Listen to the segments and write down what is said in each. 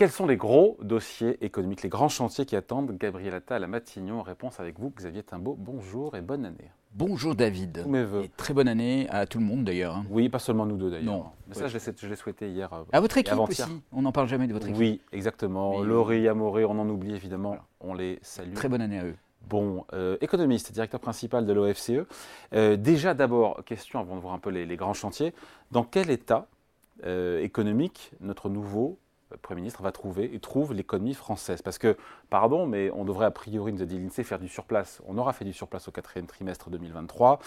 Quels sont les gros dossiers économiques, les grands chantiers qui attendent Gabriel Attal à Matignon? Réponse avec vous, Xavier Timbaud. Bonjour et bonne année. Bonjour David. Mes voeux. Et très bonne année à tout le monde d'ailleurs. hein. Oui, pas seulement nous deux d'ailleurs. Non. Mais ça, je l'ai- souhaité hier. euh, À votre équipe aussi. On n'en parle jamais de votre équipe. Oui, exactement. Mais- Laurie, Amoré, on en oublie évidemment. Voilà. On les salue. Très bonne année à eux. Bon, euh, économiste, directeur principal de l'OFCE. Euh, déjà, d'abord, question avant de voir un peu les, les grands chantiers. Dans quel état euh, économique notre nouveau euh, Premier ministre va trouver et trouve l'économie française Parce que, pardon, mais on devrait a priori, nous a dit l'INSEE, faire du surplace. On aura fait du surplace au quatrième trimestre 2023.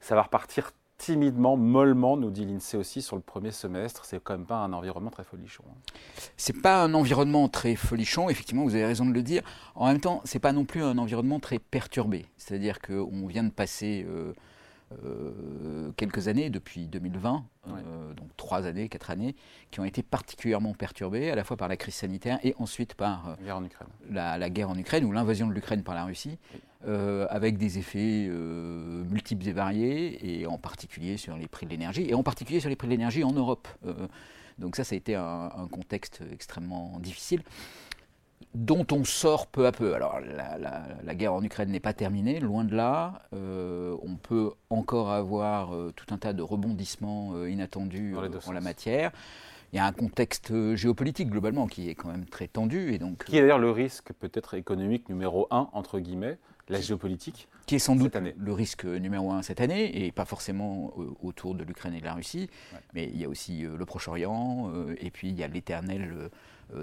Ça va repartir timidement, mollement, nous dit l'INSEE aussi, sur le premier semestre. C'est quand même pas un environnement très folichon. hein. C'est pas un environnement très folichon, effectivement, vous avez raison de le dire. En même temps, c'est pas non plus un environnement très perturbé. C'est-à-dire qu'on vient de passer euh, euh, quelques années, depuis 2020, euh, donc trois années, quatre années, qui ont été particulièrement perturbées, à la fois par la crise sanitaire et ensuite par euh, La guerre en Ukraine. la, la guerre en Ukraine ou l'invasion de l'Ukraine par la Russie, euh, avec des effets multiples et variés, et en particulier sur les prix de l'énergie, et en particulier sur les prix de l'énergie en Europe. Donc ça, ça a été un, un contexte extrêmement difficile, dont on sort peu à peu. Alors la, la- la guerre en Ukraine n'est pas terminée, loin de là. Euh, on peut encore avoir euh, tout un tas de rebondissements euh, inattendus en la matière. Il y a un contexte géopolitique globalement qui est quand même très tendu et donc Qui est d'ailleurs le risque peut-être économique numéro un, entre guillemets, la géopolitique qui est sans doute année. le risque numéro un cette année, et pas forcément euh, autour de l'Ukraine et de la Russie, Ouais. mais il y a aussi euh, le Proche-Orient, euh, et puis il y a l'éternelle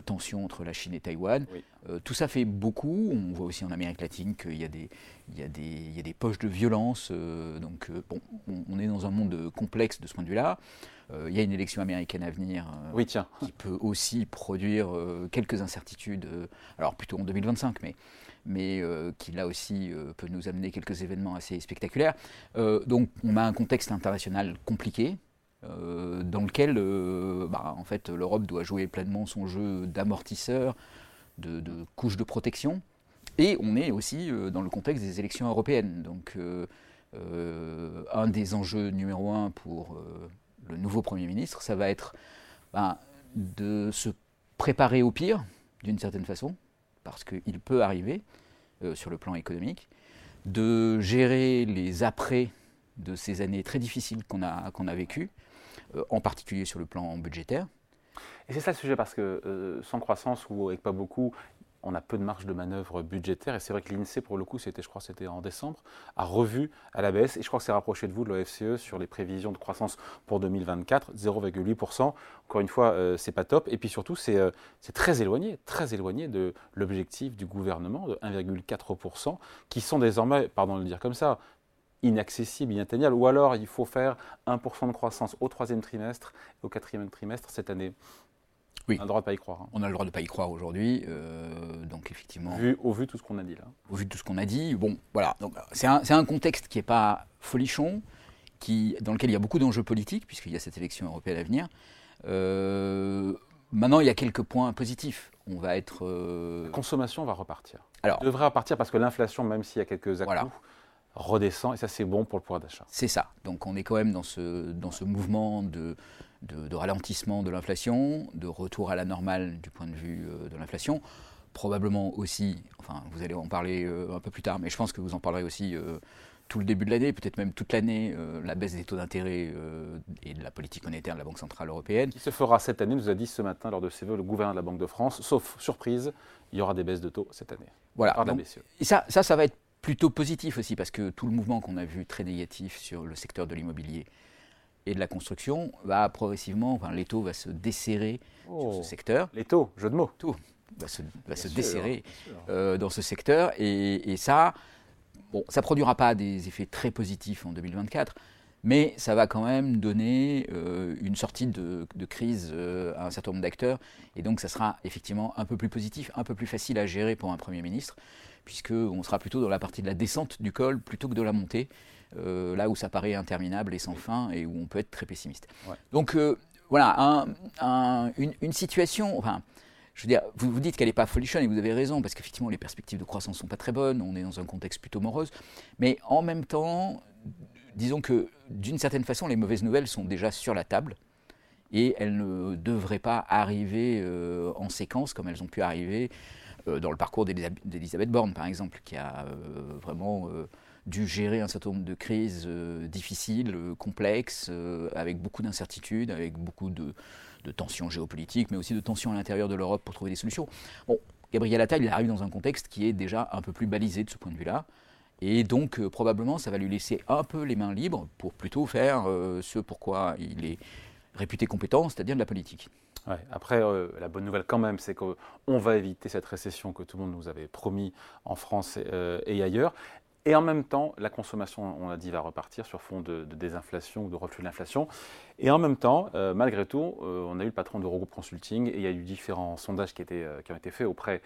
tension entre la Chine et Taïwan. Oui. Euh, tout ça fait beaucoup. On voit aussi en Amérique latine qu'il y a des, y y a poches de violence. euh, donc euh, bon, on, on est dans un monde complexe de ce point de vue-là. Il y a une élection américaine à venir. Oui, tiens. qui peut aussi produire quelques incertitudes, alors plutôt en 2025, mais, mais euh, qui là aussi euh, peut nous amener quelques événements assez spectaculaires. Euh, donc on a un contexte international compliqué. dans lequel bah, en fait, l'Europe doit jouer pleinement son jeu d'amortisseur, de, couche de protection. Et on est aussi dans le contexte des élections européennes. Donc un des enjeux numéro un pour le nouveau Premier ministre, ça va être ben, de se préparer au pire, d'une certaine façon, parce qu'il peut arriver euh, sur le plan économique, de gérer les après de ces années très difficiles qu'on a, a vécues, euh, en particulier sur le plan budgétaire. Et c'est ça le sujet, parce que euh, sans croissance ou avec pas beaucoup, on a peu de marge de manœuvre budgétaire. Et c'est vrai que l'INSEE, pour le coup, c'était, je crois c'était en décembre, a revu à la baisse. Et je crois que c'est rapproché de vous, de l'OFCE, sur les prévisions de croissance pour 2024, 0,8%. Encore une fois, euh, c'est pas top. Et puis surtout, c'est, euh, très éloigné, très éloigné de l'objectif du gouvernement de 1,4%, qui sont désormais, pardon de le dire comme ça, inaccessibles, inatteignables, ou alors il faut faire 1% de croissance au troisième trimestre au quatrième trimestre cette année. Oui. On a le droit de pas y croire. hein. On a le droit de ne pas y croire aujourd'hui, euh, donc effectivement, Vu, au vu de tout ce qu'on a dit là. au vu de tout ce qu'on a dit, bon, voilà. Donc, c'est un, contexte qui n'est pas folichon, qui, dans lequel il y a beaucoup d'enjeux politiques, puisqu'il y a cette élection européenne à venir. Euh, maintenant, il y a quelques points positifs. On va être. euh, La consommation va repartir. alors, Elle devrait repartir parce que l'inflation, même s'il y a quelques à Voilà. redescend et ça c'est bon pour le pouvoir d'achat. C'est ça. Donc on est quand même dans ce, dans ce mouvement de, de, de ralentissement de l'inflation, de retour à la normale du point de vue euh, de l'inflation. Probablement aussi, enfin vous allez en parler euh, un peu plus tard, mais je pense que vous en parlerez aussi euh, tout le début de l'année, peut-être même toute l'année, euh, la baisse des taux d'intérêt euh, et de la politique monétaire de la Banque Centrale Européenne. Qui se fera cette année, nous a dit ce matin lors de ses vœux le gouverneur de la Banque de France, sauf surprise, il y aura des baisses de taux cette année. Voilà. Par Donc. Et ça, ça, ça va être plutôt positif aussi, parce que tout le mouvement qu'on a vu très négatif sur le secteur de l'immobilier et de la construction va progressivement, enfin, les taux va se desserrer sur Oh. ce secteur, Les taux, jeu de mots. va se, va se sûr, desserrer euh, dans ce secteur, et, et ça, bon, ça produira pas des effets très positifs en 2024, mais ça va quand même donner euh, une sortie de, de crise euh, à un certain nombre d'acteurs, et donc ça sera effectivement un peu plus positif, un peu plus facile à gérer pour un Premier ministre, puisqu'on sera plutôt dans la partie de la descente du col plutôt que de la montée, euh, là où ça paraît interminable et sans fin, et où on peut être très pessimiste. Ouais. Donc euh, voilà, un- un- une, une situation... Enfin, je veux dire, vous vous dites qu'elle n'est pas folichonne et vous avez raison, parce qu'effectivement, les perspectives de croissance ne sont pas très bonnes, on est dans un contexte plutôt morose. Mais en même temps, disons que d'une certaine façon, les mauvaises nouvelles sont déjà sur la table et elles ne devraient pas arriver en séquence comme elles ont pu arriver dans le parcours d'Elisabeth Borne, par exemple, qui a vraiment dû gérer un certain nombre de crises difficiles, complexes, avec beaucoup d'incertitudes, avec beaucoup de, tensions géopolitiques, mais aussi de tensions à l'intérieur de l'Europe pour trouver des solutions. Bon, Gabriel Attal, il arrive dans un contexte qui est déjà un peu plus balisé de ce point de vue-là. Et donc, euh, probablement, ça va lui laisser un peu les mains libres pour plutôt faire euh, ce pourquoi il est réputé compétent, c'est-à-dire de la politique. Après, euh, la bonne nouvelle quand même, c'est qu'on va éviter cette récession que tout le monde nous avait promis en France et ailleurs. Et en même temps, la consommation, on a dit, va repartir sur fond de, désinflation ou de reflux de l'inflation. Et en même temps, euh, malgré tout, euh, on a eu le patron d'Eurogroup Consulting et il y a eu différents sondages qui, euh, ont été faits auprès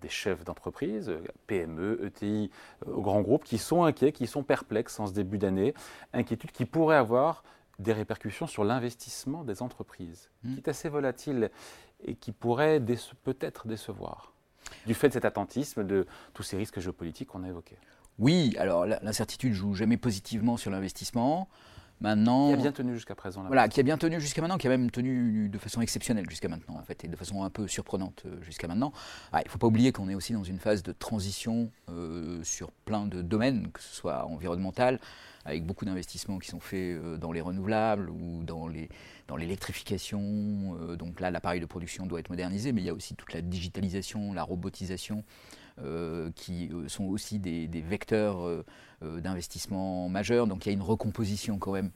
des chefs d'entreprise, PME, ETI, grands groupes, qui sont inquiets, qui sont perplexes en ce début d'année. Inquiétude qui pourrait avoir des répercussions sur l'investissement des entreprises, mmh. qui est assez volatile et qui pourrait peut-être décevoir, du fait de cet attentisme, de tous ces risques géopolitiques qu'on a évoqués. Oui, alors l'incertitude joue jamais positivement sur l'investissement. Maintenant, qui a bien tenu jusqu'à présent. Voilà, qui a bien tenu jusqu'à maintenant, qui a même tenu de façon exceptionnelle jusqu'à maintenant, en fait, et de façon un peu surprenante euh, jusqu'à maintenant. Ah, il ne faut pas oublier qu'on est aussi dans une phase de transition euh, sur plein de domaines, que ce soit environnemental, avec beaucoup d'investissements qui sont faits euh, dans les renouvelables ou dans l'électrification. donc là, l'appareil de production doit être modernisé, mais il y a aussi toute la digitalisation, la robotisation. Euh, qui euh, sont aussi des, vecteurs euh, d'investissement majeurs. Donc il y a une recomposition quand même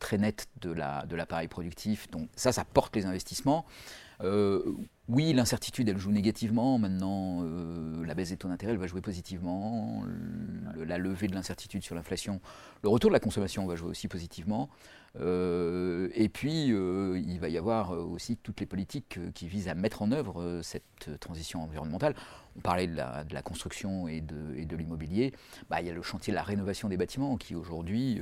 très nette de l'appareil productif. Donc ça, ça porte les investissements. Oui, l'incertitude, elle joue négativement. Maintenant, la baisse des taux d'intérêt, elle va jouer positivement. la levée de l'incertitude sur l'inflation, le retour de la consommation va jouer aussi positivement. Euh, et puis, euh, il va y avoir euh, aussi toutes les politiques qui visent à mettre en œuvre cette transition environnementale. On parlait de la, construction et de, l'immobilier. Bah, il y a le chantier de la rénovation des bâtiments qui, aujourd'hui,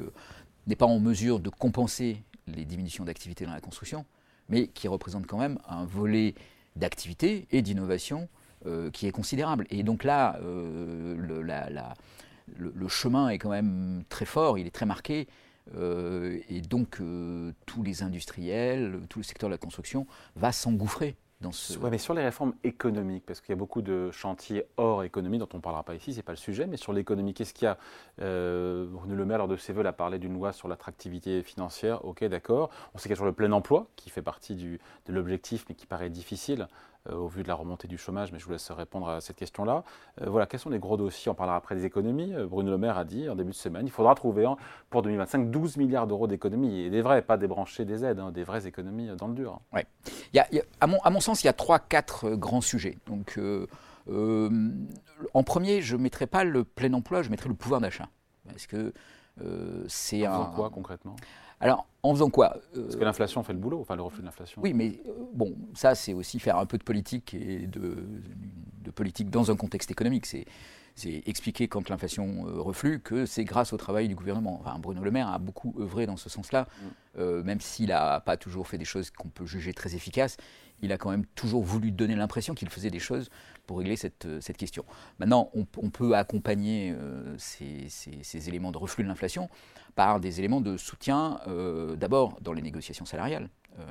n'est pas en mesure de compenser les diminutions d'activité dans la construction, mais qui représente quand même un volet d'activité et d'innovation qui est considérable. Et donc là, le, le, chemin est quand même très fort, il est très marqué. Euh, et donc, euh, tous les industriels, tout le secteur de la construction va s'engouffrer Ouais, mais sur les réformes économiques, parce qu'il y a beaucoup de chantiers hors économie dont on ne parlera pas ici, ce n'est pas le sujet, mais sur l'économie, qu'est-ce qu'il y a euh, Bruno Le Maire, lors de ses voeux, a parlé d'une loi sur l'attractivité financière, ok, d'accord. On sait qu'il y a sur le plein emploi, qui fait partie de l'objectif, mais qui paraît difficile. Euh, au vu de la remontée du chômage, mais je vous laisse répondre à cette question-là. Euh, voilà, quels sont les gros dossiers? On parlera après des économies. Euh, Bruno Le Maire a dit en début de semaine, il faudra trouver pour 2025 12 milliards d'euros d'économies, et des vrais, pas débrancher des aides, hein, des vraies économies dans le dur. Ouais. Il y a, à, mon, à, mon, sens, il y a trois, quatre grands sujets. Donc, en premier, je ne mettrai pas le plein emploi, je mettrai le pouvoir d'achat. Parce que c'est un. quoi concrètement? Alors, en faisant quoi euh, Parce que l'inflation fait le boulot, enfin le reflux de l'inflation. Oui, mais euh, bon, ça c'est aussi faire un peu de politique et de, politique dans un contexte économique. C'est expliquer quand l'inflation euh, reflue que c'est grâce au travail du gouvernement. Enfin, Bruno Le Maire a beaucoup œuvré dans ce sens-là, mm. même s'il n'a pas toujours fait des choses qu'on peut juger très efficaces. Il a quand même toujours voulu donner l'impression qu'il faisait des choses pour régler cette, cette question. Maintenant, on, peut accompagner ces, ces, éléments de reflux de l'inflation par des éléments de soutien, euh, d'abord dans les négociations salariales. Euh,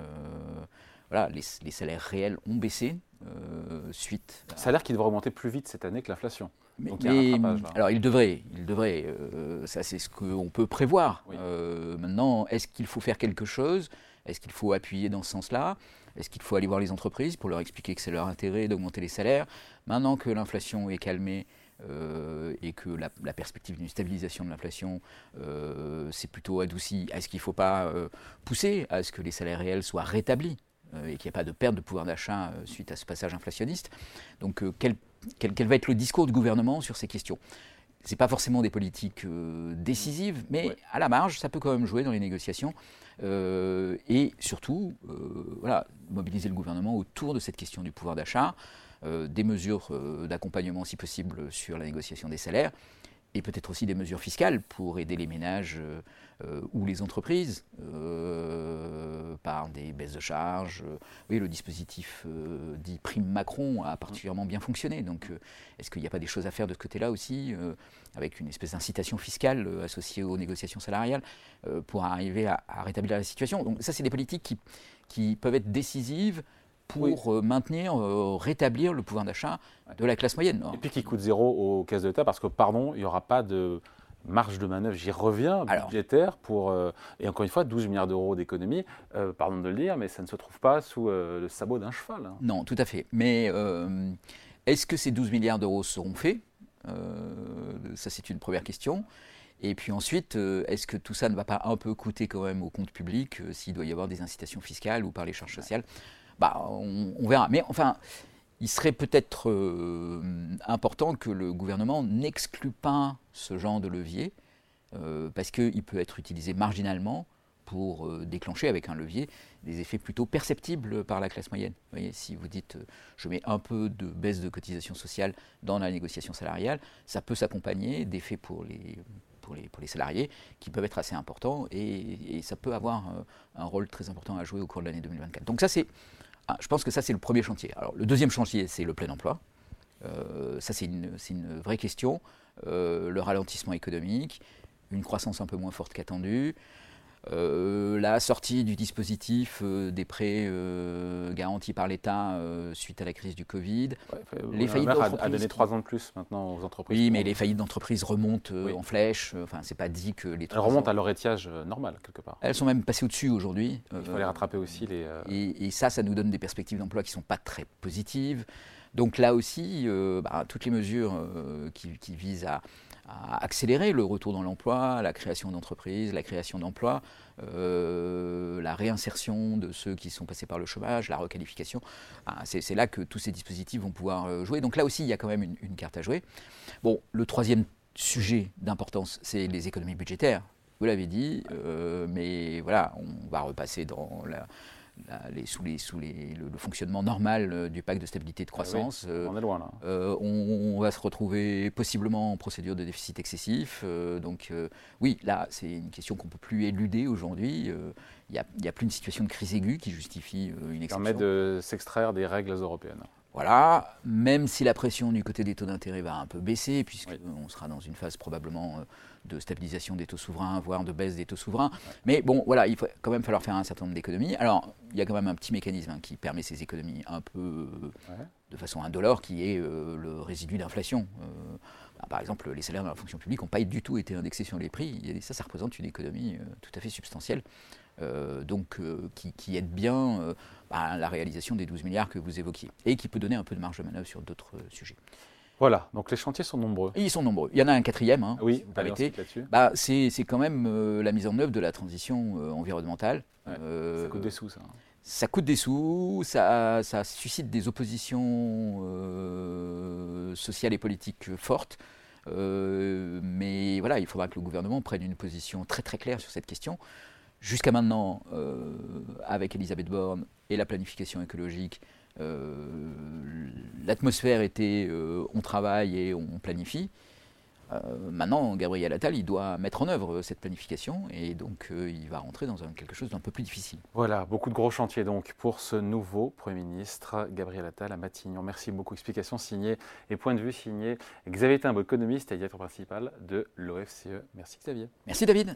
voilà, les, salaires réels ont baissé euh, suite. À... Salaire qui devrait augmenter plus vite cette année que l'inflation. Mais, alors il devrait, il devrait. ça c'est ce qu'on peut prévoir. maintenant, est-ce qu'il faut faire quelque chose? Est-ce qu'il faut appuyer dans ce sens-là? Est-ce qu'il faut aller voir les entreprises pour leur expliquer que c'est leur intérêt d'augmenter les salaires Maintenant que l'inflation est calmée, euh, et que la, perspective d'une stabilisation de l'inflation euh, s'est plutôt adoucie, est-ce qu'il ne faut pas euh, pousser à ce que les salaires réels soient rétablis et qu'il n'y ait pas de perte de pouvoir d'achat suite à ce passage inflationniste? Donc quel, va être le discours du gouvernement sur ces questions? Ce n'est pas forcément des politiques décisives, mais à la marge, ça peut quand même jouer dans les négociations. et surtout, voilà, mobiliser le gouvernement autour de cette question du pouvoir d'achat. Euh, des mesures euh, d'accompagnement si possible sur la négociation des salaires et peut-être aussi des mesures fiscales pour aider les ménages euh, ou les entreprises par des baisses de charges. oui, le dispositif dit prime Macron a particulièrement bien fonctionné. Donc, est-ce qu'il n'y a pas des choses à faire de ce côté-là aussi, avec une espèce d'incitation fiscale associée aux négociations salariales, pour arriver à, rétablir la situation? Donc, ça, c'est des politiques qui peuvent être décisives pour euh, maintenir, euh, rétablir le pouvoir d'achat de la classe moyenne. Et puis qui coûte zéro aux caisses de l'État parce que, pardon, il n'y aura pas de marge de manœuvre, j'y reviens, budgétaire pour, euh, et encore une fois, 12 milliards d'euros d'économie, pardon de le dire, mais ça ne se trouve pas sous le sabot d'un cheval. Hein. Non, tout à fait. Mais est-ce que ces 12 milliards d'euros seront faits? Ça, c'est une première question. Et puis ensuite, est-ce que tout ça ne va pas un peu coûter quand même au compte public s'il doit y avoir des incitations fiscales ou par les charges sociales? Bah, on, verra. Mais enfin, il serait peut-être euh, important que le gouvernement n'exclue pas ce genre de levier, euh, parce qu'il peut être utilisé marginalement pour euh, déclencher avec un levier des effets plutôt perceptibles par la classe moyenne. Si vous dites je mets un peu de baisse de cotisation sociale dans la négociation salariale, ça peut s'accompagner d'effets pour les, salariés qui peuvent être assez importants et, ça peut avoir un rôle très important à jouer au cours de l'année 2024. Donc ça c'est je pense que ça, c'est le premier chantier. Alors, le deuxième chantier, c'est le plein emploi. Euh, ça, c'est une, une, vraie question. Euh, le ralentissement économique, une croissance un peu moins forte qu'attendue, euh, la sortie du dispositif des prêts garantis par l'État suite à la crise du Covid. les faillites d'entreprises. a donné trois ans de plus maintenant aux entreprises. Oui, mais les faillites d'entreprises remontent en flèche. Enfin, c'est pas dit que les. Elles remontent à leur étiage normal quelque part. Elles sont même passées au-dessus aujourd'hui. Il faut les rattraper aussi les. Et, et, ça, ça nous donne des perspectives d'emploi qui sont pas très positives. Donc là aussi, bah, toutes les mesures qui, qui visent à à accélérer le retour dans l'emploi, la création d'entreprises, la création d'emplois, euh, la réinsertion de ceux qui sont passés par le chômage, la requalification. Ah, c'est là que tous ces dispositifs vont pouvoir euh, jouer. Donc là aussi, il y a quand même une, carte à jouer. Bon, le troisième sujet d'importance, c'est les économies budgétaires. Vous l'avez dit, euh, mais voilà, on va repasser dans la, les, sous, les, sous les, le, fonctionnement normal euh, du pacte de stabilité et de ah croissance. Euh, on est loin là. Euh, on, va se retrouver possiblement en procédure de déficit excessif. donc oui, là, c'est une question qu'on ne peut plus éluder aujourd'hui. Il n'y a, a, plus une situation de crise aiguë qui justifie une exception. permet de s'extraire des règles européennes. Voilà, même si la pression du côté des taux d'intérêt va un peu baisser, puisqu'on sera dans une phase probablement euh, de stabilisation des taux souverains, voire de baisse des taux souverains. Mais bon, voilà, il faut quand même falloir faire un certain nombre d'économies. Alors, il y a quand même un petit mécanisme hein, qui permet ces économies un peu de façon indolore, qui est euh, le résidu d'inflation. Euh, bah, par exemple, les salaires dans la fonction publique n'ont pas du tout été indexés sur les prix. Et ça, ça représente une économie tout à fait substantielle. donc, qui, qui, aide bien bah, la réalisation des 12 milliards que vous évoquiez, et qui peut donner un peu de marge de manœuvre sur d'autres euh, sujets. Voilà, donc les chantiers sont nombreux. ils sont nombreux. Il y en a un quatrième, hein, oui, bah, c'est quand même euh, la mise en œuvre de la transition euh, environnementale. ça coûte des sous, ça. Hein. Ça coûte des sous, ça, ça suscite des oppositions sociales et politiques fortes. mais voilà, il faudra que le gouvernement prenne une position très très claire sur cette question. Jusqu'à maintenant, euh, avec Elisabeth Borne et la planification écologique, euh, l'atmosphère était euh, on travaille et on planifie. maintenant, Gabriel Attal, il doit mettre en œuvre cette planification et donc il va rentrer dans quelque chose d'un peu plus difficile. Voilà, beaucoup de gros chantiers donc pour ce nouveau Premier ministre, Gabriel Attal à Matignon. Merci beaucoup. Explication signée et point de vue signé Xavier Timbo, économiste et directeur principal de l'OFCE. Merci Xavier. Merci David.